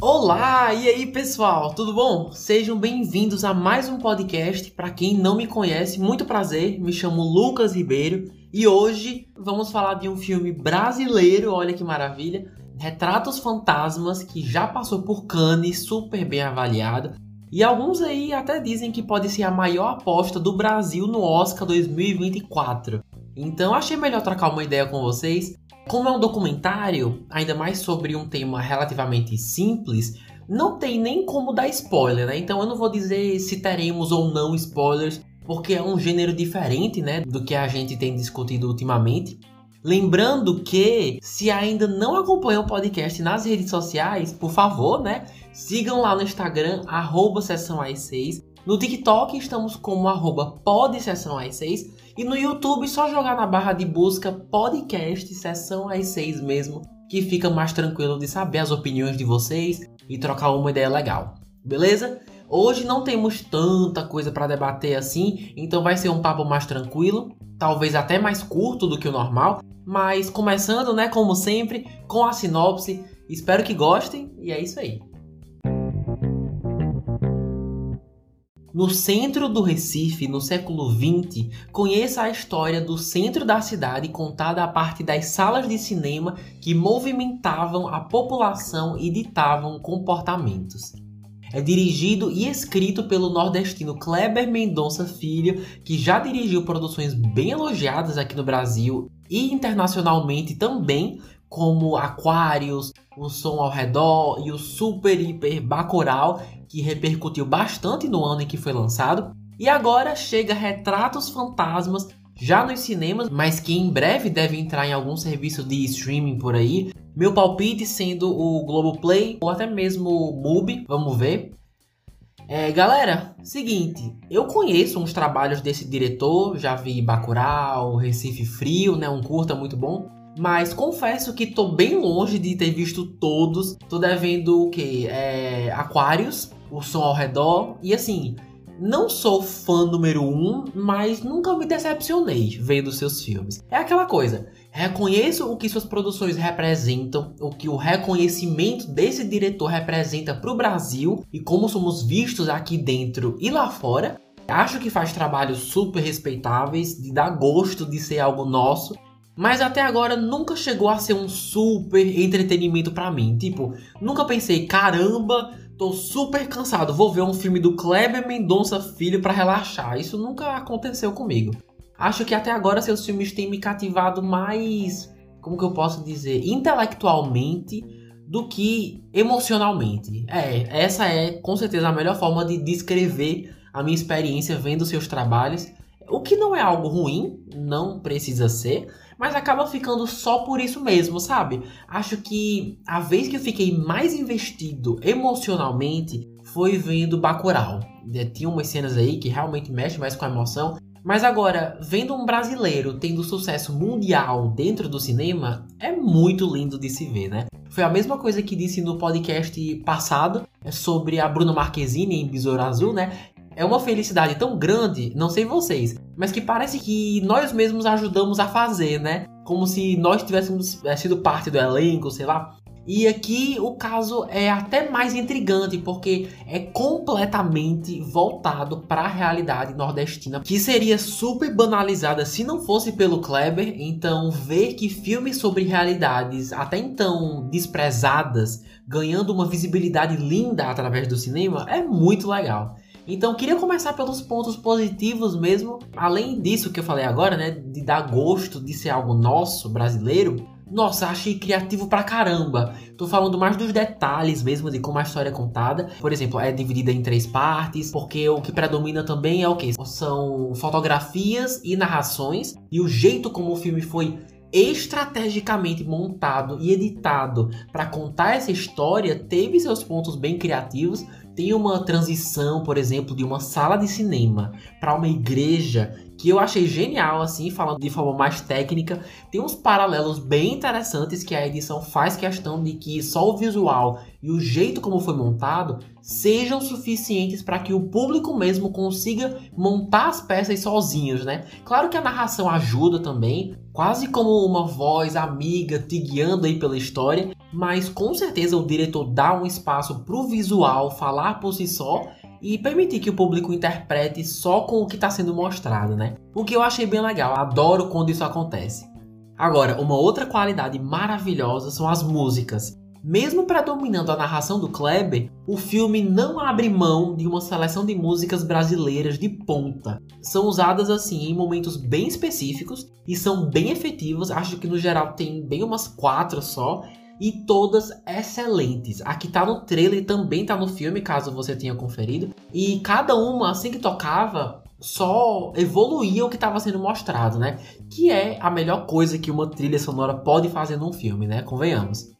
Olá, e aí pessoal, tudo bom? Sejam bem-vindos a mais um podcast. Para quem não me conhece, muito prazer, me chamo Lucas Ribeiro e hoje vamos falar de um filme brasileiro, olha que maravilha, Retratos Fantasmas, que já passou por Cannes, super bem avaliado. E alguns aí até dizem que pode ser a maior aposta do Brasil no Oscar 2024. Então achei melhor trocar uma ideia com vocês como é um documentário, ainda mais sobre um tema relativamente simples, não tem nem como dar spoiler, né? Então eu não vou dizer se teremos ou não spoilers, porque é um gênero diferente, né, do que a gente tem discutido ultimamente. Lembrando que, se ainda não acompanham o podcast nas redes sociais, por favor, né? Sigam lá no Instagram, arroba 6 No TikTok estamos como arroba 6 e no YouTube, só jogar na barra de busca podcast sessão às 6 mesmo, que fica mais tranquilo de saber as opiniões de vocês e trocar uma ideia legal. Beleza? Hoje não temos tanta coisa para debater assim, então vai ser um papo mais tranquilo, talvez até mais curto do que o normal, mas começando, né, como sempre, com a sinopse. Espero que gostem e é isso aí. No centro do Recife, no século XX, conheça a história do centro da cidade contada a partir das salas de cinema que movimentavam a população e ditavam comportamentos. É dirigido e escrito pelo nordestino Kleber Mendonça Filho, que já dirigiu produções bem elogiadas aqui no Brasil e internacionalmente também, como Aquários, O Som ao Redor e o Super Hiper Bacoral, que repercutiu bastante no ano em que foi lançado. E agora chega Retratos Fantasmas, já nos cinemas, mas que em breve deve entrar em algum serviço de streaming por aí. Meu palpite sendo o Globoplay ou até mesmo o Mubi, vamos ver. É, galera, seguinte, eu conheço uns trabalhos desse diretor, já vi Bacurau, Recife Frio, né, um curta muito bom. Mas confesso que tô bem longe de ter visto todos. Tô devendo o que? É, Aquários, o som ao redor. E assim, não sou fã número um, mas nunca me decepcionei vendo seus filmes. É aquela coisa. Reconheço o que suas produções representam, o que o reconhecimento desse diretor representa para o Brasil e como somos vistos aqui dentro e lá fora. Acho que faz trabalhos super respeitáveis, de dar gosto de ser algo nosso mas até agora nunca chegou a ser um super entretenimento para mim. Tipo, nunca pensei, caramba, tô super cansado, vou ver um filme do Kleber Mendonça Filho para relaxar. Isso nunca aconteceu comigo. Acho que até agora seus filmes têm me cativado mais, como que eu posso dizer, intelectualmente do que emocionalmente. É, essa é com certeza a melhor forma de descrever a minha experiência vendo seus trabalhos. O que não é algo ruim, não precisa ser, mas acaba ficando só por isso mesmo, sabe? Acho que a vez que eu fiquei mais investido emocionalmente foi vendo Bacurau. É, tinha umas cenas aí que realmente mexem mais com a emoção. Mas agora, vendo um brasileiro tendo sucesso mundial dentro do cinema, é muito lindo de se ver, né? Foi a mesma coisa que disse no podcast passado é sobre a Bruna Marquezine em Besouro Azul, né? É uma felicidade tão grande, não sei vocês, mas que parece que nós mesmos ajudamos a fazer, né? Como se nós tivéssemos é, sido parte do elenco, sei lá. E aqui o caso é até mais intrigante porque é completamente voltado para a realidade nordestina, que seria super banalizada se não fosse pelo Kleber. Então, ver que filmes sobre realidades até então desprezadas ganhando uma visibilidade linda através do cinema é muito legal. Então, queria começar pelos pontos positivos mesmo. Além disso que eu falei agora, né, de dar gosto de ser algo nosso, brasileiro. Nossa, achei criativo pra caramba. Tô falando mais dos detalhes mesmo de como a história é contada. Por exemplo, é dividida em três partes, porque o que predomina também é o que? São fotografias e narrações. E o jeito como o filme foi estrategicamente montado e editado para contar essa história teve seus pontos bem criativos Tem uma transição, por exemplo, de uma sala de cinema para uma igreja que eu achei genial, assim, falando de forma mais técnica. Tem uns paralelos bem interessantes que a edição faz questão de que só o visual e o jeito como foi montado sejam suficientes para que o público mesmo consiga montar as peças sozinhos, né? Claro que a narração ajuda também, quase como uma voz amiga te guiando aí pela história, mas com certeza o diretor dá um espaço para o visual falar por si só e permitir que o público interprete só com o que está sendo mostrado, né? O que eu achei bem legal, adoro quando isso acontece. Agora, uma outra qualidade maravilhosa são as músicas. Mesmo predominando a narração do Kleber, o filme não abre mão de uma seleção de músicas brasileiras de ponta. São usadas assim em momentos bem específicos e são bem efetivas. Acho que no geral tem bem umas quatro só e todas excelentes. A que tá no trailer também tá no filme, caso você tenha conferido. E cada uma, assim que tocava, só evoluía o que estava sendo mostrado, né? Que é a melhor coisa que uma trilha sonora pode fazer num filme, né? Convenhamos.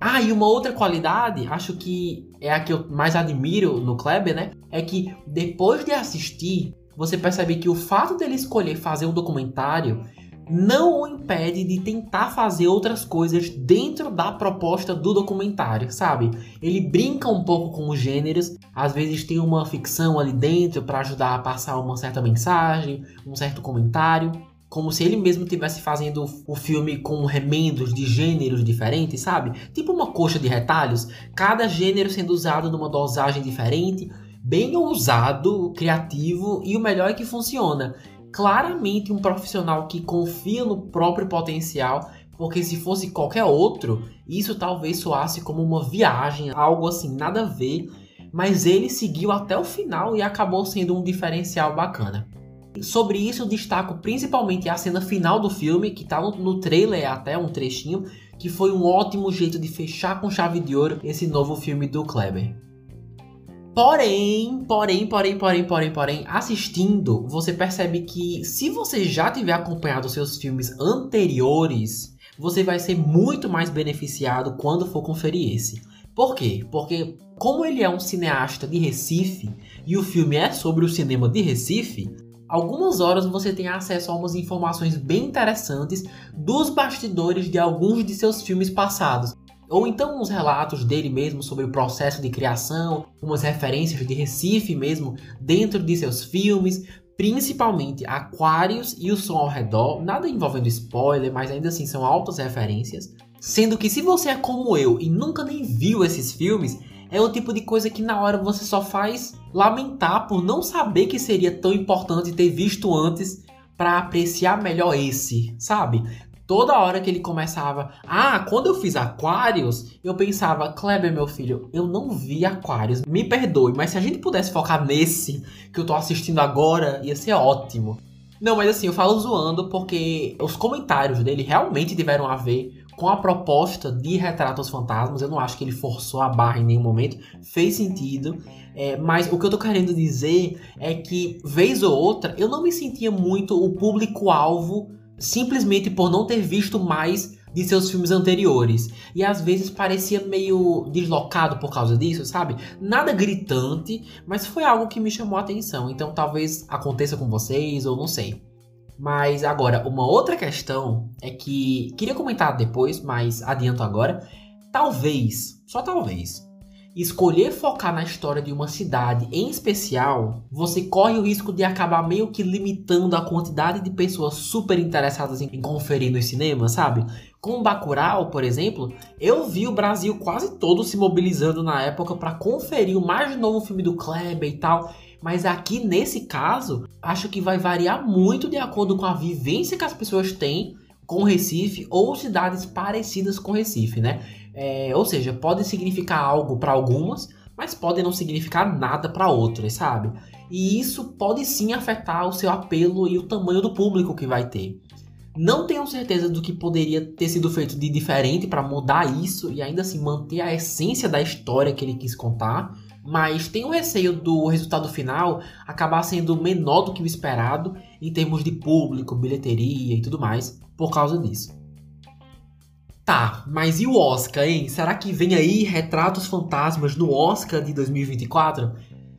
Ah, e uma outra qualidade, acho que é a que eu mais admiro no Kleber, né? É que depois de assistir, você percebe que o fato dele escolher fazer um documentário não o impede de tentar fazer outras coisas dentro da proposta do documentário, sabe? Ele brinca um pouco com os gêneros, às vezes tem uma ficção ali dentro para ajudar a passar uma certa mensagem, um certo comentário, como se ele mesmo estivesse fazendo o filme com remendos de gêneros diferentes, sabe? Tipo uma coxa de retalhos, cada gênero sendo usado numa dosagem diferente, bem ousado, criativo e o melhor é que funciona claramente um profissional que confia no próprio potencial, porque se fosse qualquer outro, isso talvez soasse como uma viagem, algo assim, nada a ver, mas ele seguiu até o final e acabou sendo um diferencial bacana. Sobre isso, destaco principalmente a cena final do filme, que está no, no trailer até um trechinho, que foi um ótimo jeito de fechar com chave de ouro esse novo filme do Kleber. Porém, porém, porém, porém, porém, porém, assistindo, você percebe que se você já tiver acompanhado seus filmes anteriores, você vai ser muito mais beneficiado quando for conferir esse. Por quê? Porque como ele é um cineasta de Recife e o filme é sobre o cinema de Recife, algumas horas você tem acesso a umas informações bem interessantes dos bastidores de alguns de seus filmes passados. Ou então uns relatos dele mesmo sobre o processo de criação, umas referências de Recife mesmo dentro de seus filmes, principalmente Aquários e o som ao redor, nada envolvendo spoiler, mas ainda assim são altas referências. Sendo que se você é como eu e nunca nem viu esses filmes, é o tipo de coisa que na hora você só faz lamentar por não saber que seria tão importante ter visto antes para apreciar melhor esse, sabe? Toda hora que ele começava, ah, quando eu fiz Aquários, eu pensava, Kleber, meu filho, eu não vi Aquários, me perdoe, mas se a gente pudesse focar nesse que eu tô assistindo agora, ia ser ótimo. Não, mas assim, eu falo zoando porque os comentários dele realmente tiveram a ver com a proposta de Retrato aos Fantasmas. Eu não acho que ele forçou a barra em nenhum momento, fez sentido. É, mas o que eu tô querendo dizer é que, vez ou outra, eu não me sentia muito o público-alvo simplesmente por não ter visto mais de seus filmes anteriores. E às vezes parecia meio deslocado por causa disso, sabe? Nada gritante, mas foi algo que me chamou a atenção. Então talvez aconteça com vocês, ou não sei. Mas agora, uma outra questão é que queria comentar depois, mas adianto agora. Talvez, só talvez, escolher focar na história de uma cidade em especial, você corre o risco de acabar meio que limitando a quantidade de pessoas super interessadas em conferir no cinema, sabe? Com Bacurau, por exemplo, eu vi o Brasil quase todo se mobilizando na época para conferir o mais novo filme do Kleber e tal. Mas aqui nesse caso, acho que vai variar muito de acordo com a vivência que as pessoas têm com Recife ou cidades parecidas com Recife, né? É, ou seja, pode significar algo para algumas, mas pode não significar nada para outras, sabe? E isso pode sim afetar o seu apelo e o tamanho do público que vai ter. Não tenho certeza do que poderia ter sido feito de diferente para mudar isso e ainda assim manter a essência da história que ele quis contar, mas tenho receio do resultado final acabar sendo menor do que o esperado em termos de público, bilheteria e tudo mais por causa disso. Tá, mas e o Oscar, hein? Será que vem aí Retratos Fantasmas no Oscar de 2024?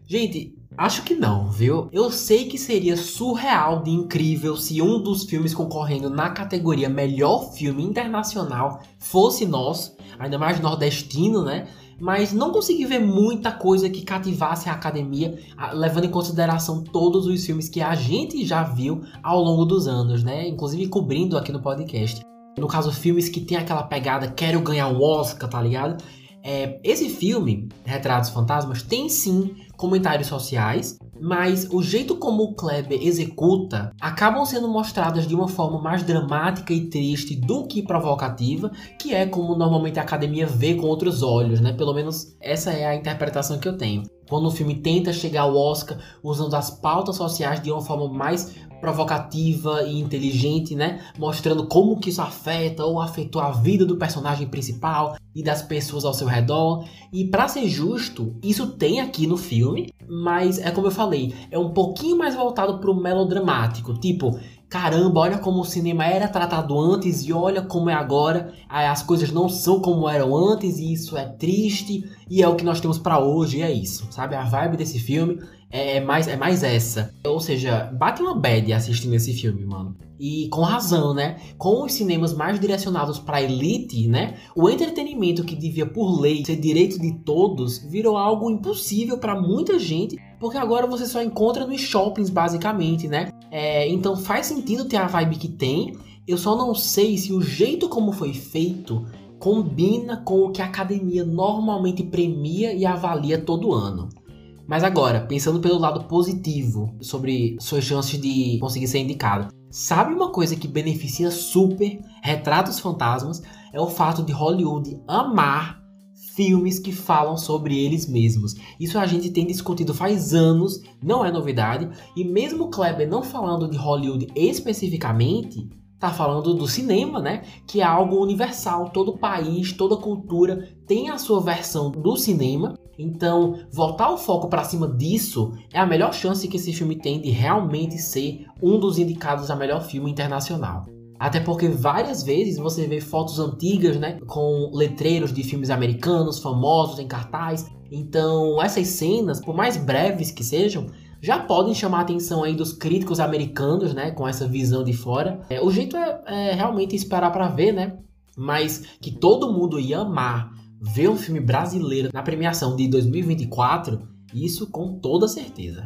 Gente, Acho que não, viu? Eu sei que seria surreal de incrível se um dos filmes concorrendo na categoria Melhor Filme Internacional fosse nosso, ainda mais nordestino, né? Mas não consegui ver muita coisa que cativasse a academia, levando em consideração todos os filmes que a gente já viu ao longo dos anos, né? Inclusive cobrindo aqui no podcast. No caso, filmes que tem aquela pegada, quero ganhar um Oscar, tá ligado? É, esse filme, Retratos Fantasmas, tem sim comentários sociais, mas o jeito como o Kleber executa acabam sendo mostradas de uma forma mais dramática e triste do que provocativa, que é como normalmente a academia vê com outros olhos, né? Pelo menos essa é a interpretação que eu tenho. Quando o filme tenta chegar ao Oscar usando as pautas sociais de uma forma mais provocativa e inteligente, né? Mostrando como que isso afeta ou afetou a vida do personagem principal e das pessoas ao seu redor. E para ser justo, isso tem aqui no filme, mas é como eu falei, é um pouquinho mais voltado pro melodramático, tipo, caramba, olha como o cinema era tratado antes e olha como é agora. As coisas não são como eram antes e isso é triste e é o que nós temos para hoje, e é isso, sabe? A vibe desse filme é, é, mais, é mais essa. Ou seja, bate uma bad assistindo esse filme, mano. E com razão, né? Com os cinemas mais direcionados para elite, né? O entretenimento que devia por lei ser direito de todos virou algo impossível para muita gente, porque agora você só encontra nos shoppings basicamente, né? É, então faz sentido ter a vibe que tem. Eu só não sei se o jeito como foi feito combina com o que a academia normalmente premia e avalia todo ano. Mas agora, pensando pelo lado positivo sobre suas chances de conseguir ser indicado. Sabe uma coisa que beneficia super Retratos Fantasmas? É o fato de Hollywood amar filmes que falam sobre eles mesmos. Isso a gente tem discutido faz anos, não é novidade, e mesmo Kleber não falando de Hollywood especificamente, tá falando do cinema, né? Que é algo universal, todo país, toda cultura tem a sua versão do cinema então, voltar o foco para cima disso é a melhor chance que esse filme tem de realmente ser um dos indicados a melhor filme internacional. Até porque várias vezes você vê fotos antigas, né, com letreiros de filmes americanos famosos em cartaz. Então, essas cenas, por mais breves que sejam, já podem chamar a atenção aí dos críticos americanos, né, com essa visão de fora. É, o jeito é, é realmente esperar para ver, né? Mas que todo mundo ia amar ver um filme brasileiro na premiação de 2024, isso com toda certeza.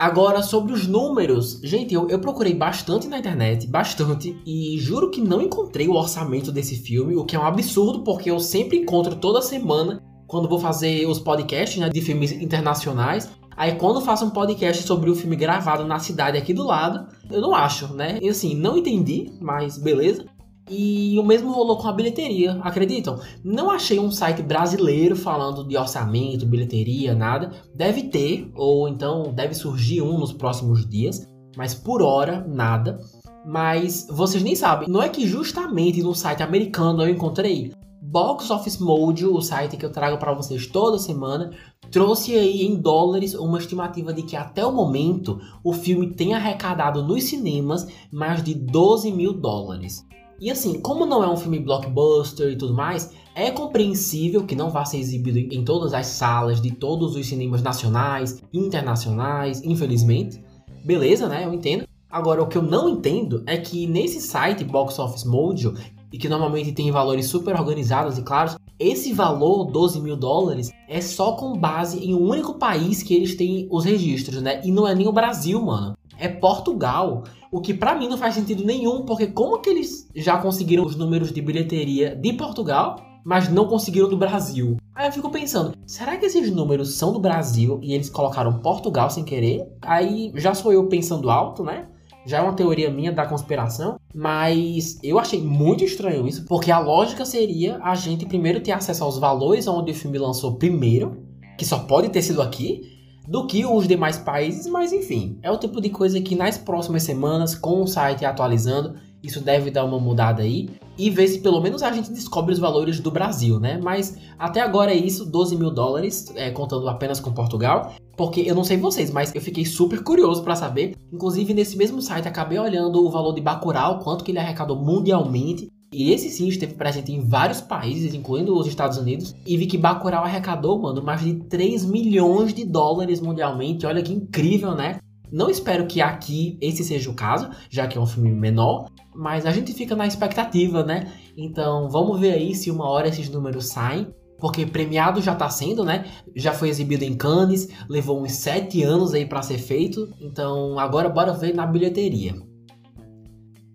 Agora, sobre os números, gente, eu, eu, procurei bastante na internet, bastante, e juro que não encontrei o orçamento desse filme, o que é um absurdo, porque eu sempre encontro toda semana, quando vou fazer os podcasts né, de filmes internacionais. Aí, quando faço um podcast sobre o filme gravado na cidade aqui do lado, eu não acho, né? E assim, não entendi, mas beleza. E o mesmo rolou com a bilheteria, acreditam? Não achei um site brasileiro falando de orçamento, bilheteria, nada. Deve ter, ou então deve surgir um nos próximos dias, mas por hora, nada. Mas vocês nem sabem, não é que justamente no site americano eu encontrei. Box Office Mode, o site que eu trago para vocês toda semana, trouxe aí em dólares uma estimativa de que até o momento o filme tem arrecadado nos cinemas mais de 12 mil dólares. E assim, como não é um filme blockbuster e tudo mais, é compreensível que não vá ser exibido em todas as salas de todos os cinemas nacionais, internacionais, infelizmente. Beleza, né? Eu entendo. Agora, o que eu não entendo é que nesse site Box Office Mojo, e que normalmente tem valores super organizados e claros, esse valor, 12 mil dólares, é só com base em um único país que eles têm os registros, né? E não é nem o Brasil, mano é Portugal. O que para mim não faz sentido nenhum, porque como que eles já conseguiram os números de bilheteria de Portugal, mas não conseguiram do Brasil? Aí eu fico pensando, será que esses números são do Brasil e eles colocaram Portugal sem querer? Aí já sou eu pensando alto, né? Já é uma teoria minha da conspiração, mas eu achei muito estranho isso, porque a lógica seria a gente primeiro ter acesso aos valores onde o filme lançou primeiro, que só pode ter sido aqui, do que os demais países, mas enfim, é o tipo de coisa que nas próximas semanas, com o site atualizando, isso deve dar uma mudada aí e ver se pelo menos a gente descobre os valores do Brasil, né? Mas até agora é isso, 12 mil dólares, é, contando apenas com Portugal. Porque eu não sei vocês, mas eu fiquei super curioso para saber. Inclusive, nesse mesmo site, acabei olhando o valor de Bacurau, quanto que ele arrecadou mundialmente. E esse sim esteve presente em vários países, incluindo os Estados Unidos. E vi que Bacurau arrecadou, mano, mais de 3 milhões de dólares mundialmente. Olha que incrível, né? Não espero que aqui esse seja o caso, já que é um filme menor, mas a gente fica na expectativa, né? Então vamos ver aí se uma hora esses números saem. Porque premiado já tá sendo, né? Já foi exibido em Cannes, levou uns sete anos aí para ser feito. Então agora bora ver na bilheteria.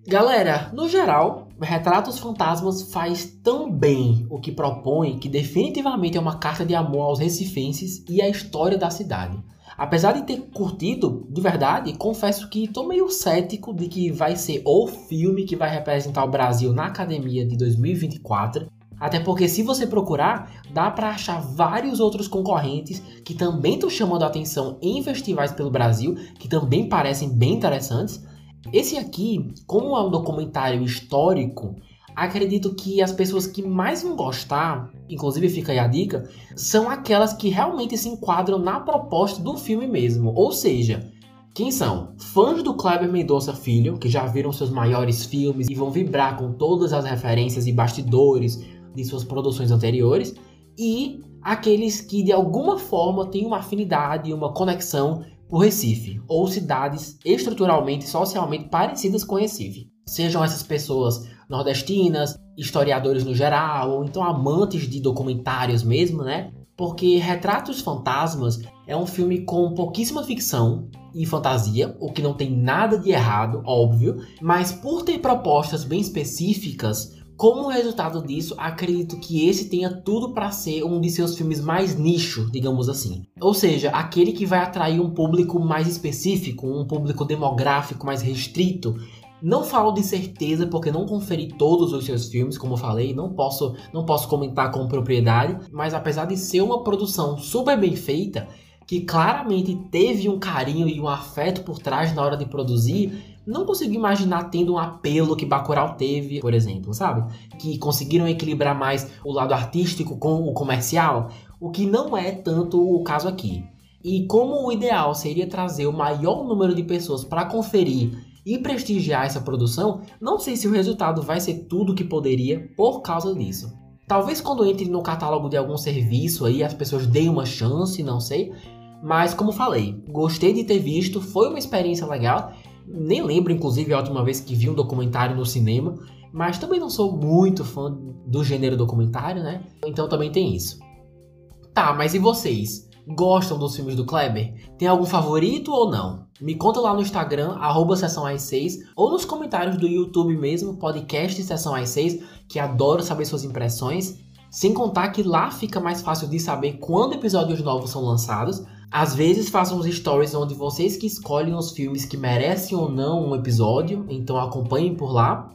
Galera, no geral, Retratos Fantasmas faz tão bem o que propõe que definitivamente é uma carta de amor aos recifenses e à história da cidade. Apesar de ter curtido, de verdade, confesso que tô meio cético de que vai ser o filme que vai representar o Brasil na academia de 2024. Até porque se você procurar, dá para achar vários outros concorrentes que também estão chamando a atenção em festivais pelo Brasil, que também parecem bem interessantes. Esse aqui, como é um documentário histórico, acredito que as pessoas que mais vão gostar, inclusive fica aí a dica, são aquelas que realmente se enquadram na proposta do filme mesmo. Ou seja, quem são? Fãs do Kleber Mendonça Filho, que já viram seus maiores filmes e vão vibrar com todas as referências e bastidores de suas produções anteriores, e aqueles que de alguma forma têm uma afinidade e uma conexão por Recife, ou cidades estruturalmente e socialmente parecidas com Recife. Sejam essas pessoas nordestinas, historiadores no geral, ou então amantes de documentários mesmo, né? Porque Retratos Fantasmas é um filme com pouquíssima ficção e fantasia, o que não tem nada de errado, óbvio, mas por ter propostas bem específicas, como resultado disso, acredito que esse tenha tudo para ser um de seus filmes mais nicho, digamos assim. Ou seja, aquele que vai atrair um público mais específico, um público demográfico mais restrito, não falo de certeza porque não conferi todos os seus filmes, como eu falei, não posso, não posso comentar com propriedade, mas apesar de ser uma produção super bem feita, que claramente teve um carinho e um afeto por trás na hora de produzir, não consigo imaginar tendo um apelo que Bacurau teve, por exemplo, sabe? Que conseguiram equilibrar mais o lado artístico com o comercial, o que não é tanto o caso aqui. E como o ideal seria trazer o maior número de pessoas para conferir e prestigiar essa produção, não sei se o resultado vai ser tudo o que poderia por causa disso. Talvez quando entre no catálogo de algum serviço aí as pessoas deem uma chance, não sei. Mas como falei, gostei de ter visto, foi uma experiência legal. Nem lembro, inclusive, a última vez que vi um documentário no cinema. Mas também não sou muito fã do gênero documentário, né? Então também tem isso. Tá, mas e vocês? Gostam dos filmes do Kleber? Tem algum favorito ou não? Me conta lá no Instagram, arroba Sessão 6 ou nos comentários do YouTube mesmo, podcast Sessão 6 que adoro saber suas impressões. Sem contar que lá fica mais fácil de saber quando episódios novos são lançados. Às vezes faço uns stories onde vocês que escolhem os filmes que merecem ou não um episódio, então acompanhem por lá.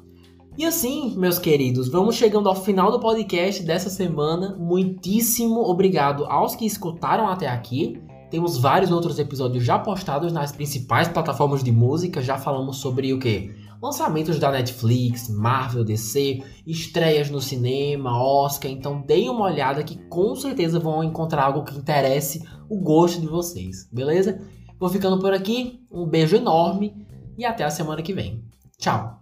E assim, meus queridos, vamos chegando ao final do podcast dessa semana. Muitíssimo obrigado aos que escutaram até aqui. Temos vários outros episódios já postados nas principais plataformas de música. Já falamos sobre o que? Lançamentos da Netflix, Marvel, DC, estreias no cinema, Oscar. Então deem uma olhada que com certeza vão encontrar algo que interesse o gosto de vocês, beleza? Vou ficando por aqui. Um beijo enorme e até a semana que vem. Tchau!